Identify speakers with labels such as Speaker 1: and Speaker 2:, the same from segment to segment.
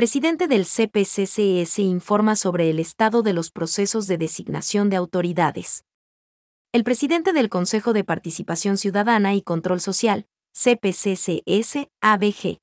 Speaker 1: presidente del CPCCS informa sobre el estado de los procesos de designación de autoridades. El presidente del Consejo de Participación Ciudadana y Control Social, CPCCS, ABG,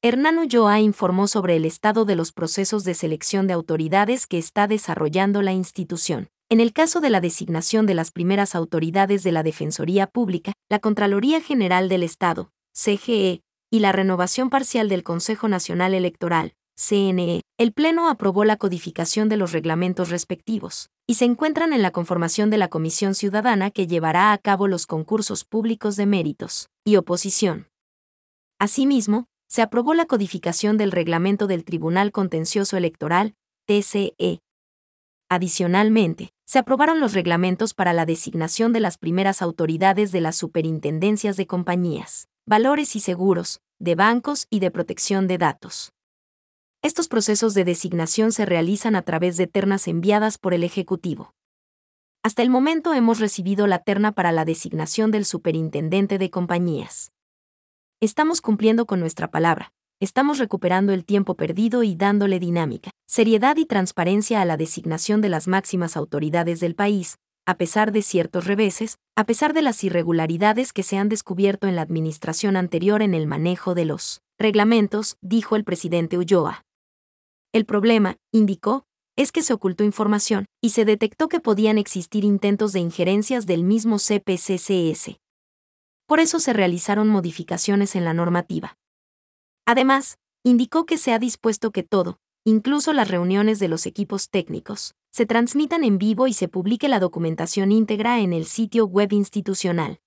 Speaker 1: Hernán Ulloa informó sobre el estado de los procesos de selección de autoridades que está desarrollando la institución. En el caso de la designación de las primeras autoridades de la Defensoría Pública, la Contraloría General del Estado, CGE, y la renovación parcial del Consejo Nacional Electoral, CNE, el Pleno aprobó la codificación de los reglamentos respectivos, y se encuentran en la conformación de la Comisión Ciudadana que llevará a cabo los concursos públicos de méritos y oposición. Asimismo, se aprobó la codificación del reglamento del Tribunal Contencioso Electoral, TCE. Adicionalmente, se aprobaron los reglamentos para la designación de las primeras autoridades de las superintendencias de compañías, valores y seguros, de bancos y de protección de datos. Estos procesos de designación se realizan a través de ternas enviadas por el Ejecutivo. Hasta el momento hemos recibido la terna para la designación del superintendente de compañías. Estamos cumpliendo con nuestra palabra, estamos recuperando el tiempo perdido y dándole dinámica, seriedad y transparencia a la designación de las máximas autoridades del país, a pesar de ciertos reveses, a pesar de las irregularidades que se han descubierto en la administración anterior en el manejo de los reglamentos, dijo el presidente Ulloa. El problema, indicó, es que se ocultó información y se detectó que podían existir intentos de injerencias del mismo CPCCS. Por eso se realizaron modificaciones en la normativa. Además, indicó que se ha dispuesto que todo, incluso las reuniones de los equipos técnicos, se transmitan en vivo y se publique la documentación íntegra en el sitio web institucional.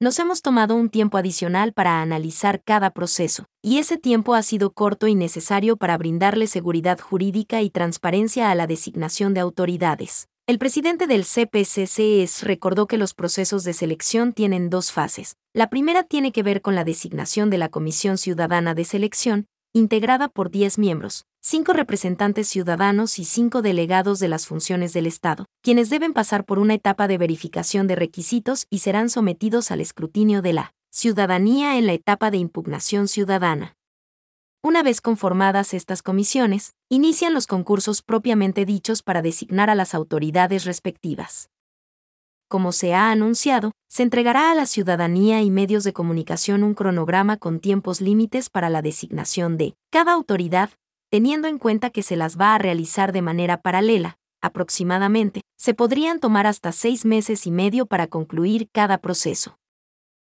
Speaker 1: Nos hemos tomado un tiempo adicional para analizar cada proceso, y ese tiempo ha sido corto y necesario para brindarle seguridad jurídica y transparencia a la designación de autoridades. El presidente del CPCCS recordó que los procesos de selección tienen dos fases. La primera tiene que ver con la designación de la Comisión Ciudadana de Selección, integrada por 10 miembros, cinco representantes ciudadanos y cinco delegados de las funciones del Estado, quienes deben pasar por una etapa de verificación de requisitos y serán sometidos al escrutinio de la ciudadanía en la etapa de impugnación ciudadana. Una vez conformadas estas comisiones, inician los concursos propiamente dichos para designar a las autoridades respectivas. Como se ha anunciado, se entregará a la ciudadanía y medios de comunicación un cronograma con tiempos límites para la designación de cada autoridad teniendo en cuenta que se las va a realizar de manera paralela, aproximadamente, se podrían tomar hasta seis meses y medio para concluir cada proceso.